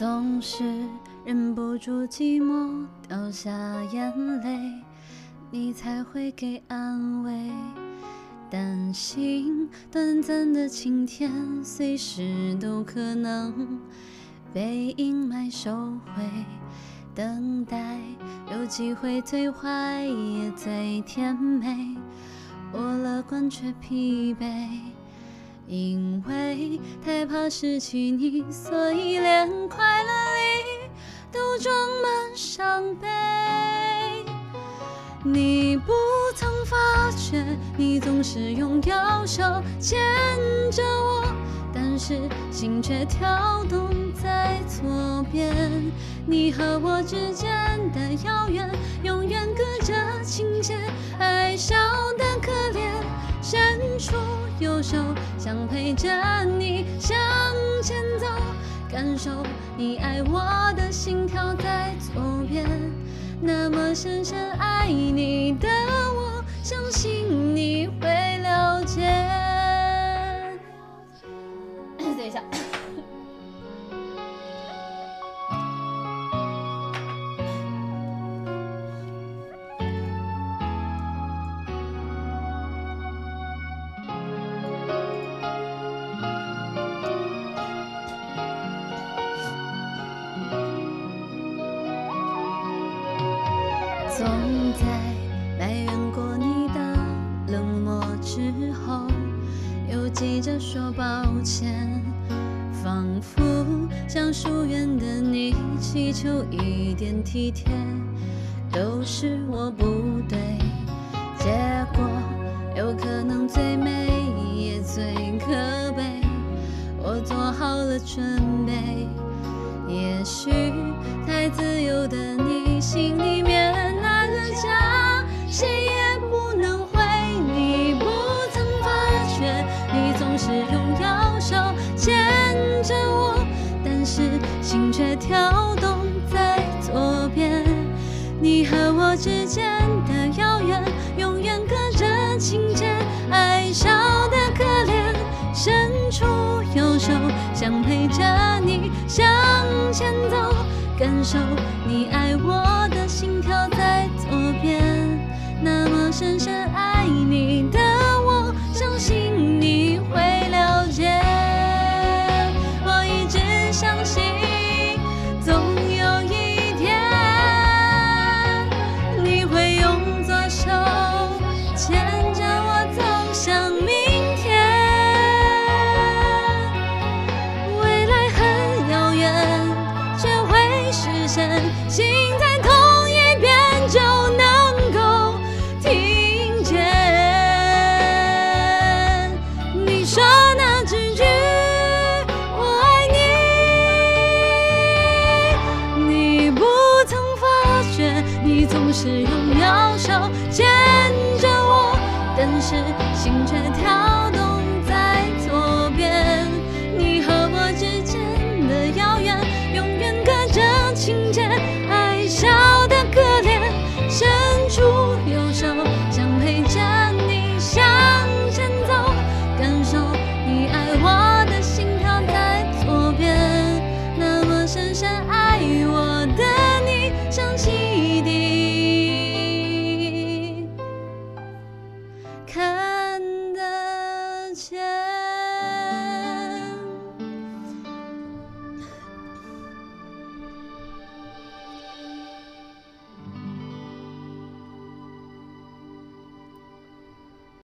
总是忍不住寂寞，掉下眼泪，你才会给安慰。担心短暂的晴天，随时都可能被阴霾收回。等待有机会最坏也最甜美，我乐观却疲惫。因为太怕失去你，所以连快乐里都装满伤悲。你不曾发觉，你总是用右手牵着我，但是心却跳动在左边。你和我之间的遥远，永远隔着情节，爱笑得可怜，伸出。右手想陪着你向前走，感受你爱我的心跳在左边。那么深深爱你的我，相信你会了解。等一下。在埋怨过你的冷漠之后，又急着说抱歉，仿佛向疏远的你祈求一点体贴，都是我不对，结果有可能最美也最可悲，我做好了准备，也许你总是用右手牵着我，但是心却跳动在左边。你和我之间的遥远，永远隔着情节，爱笑得可怜，伸出右手想陪着你向前走，感受你爱我的心跳在。左边，那么深深爱会实现。心在同一边。就能够听见你说那几句我爱你，你不曾发觉，你总是用右手牵着我，但是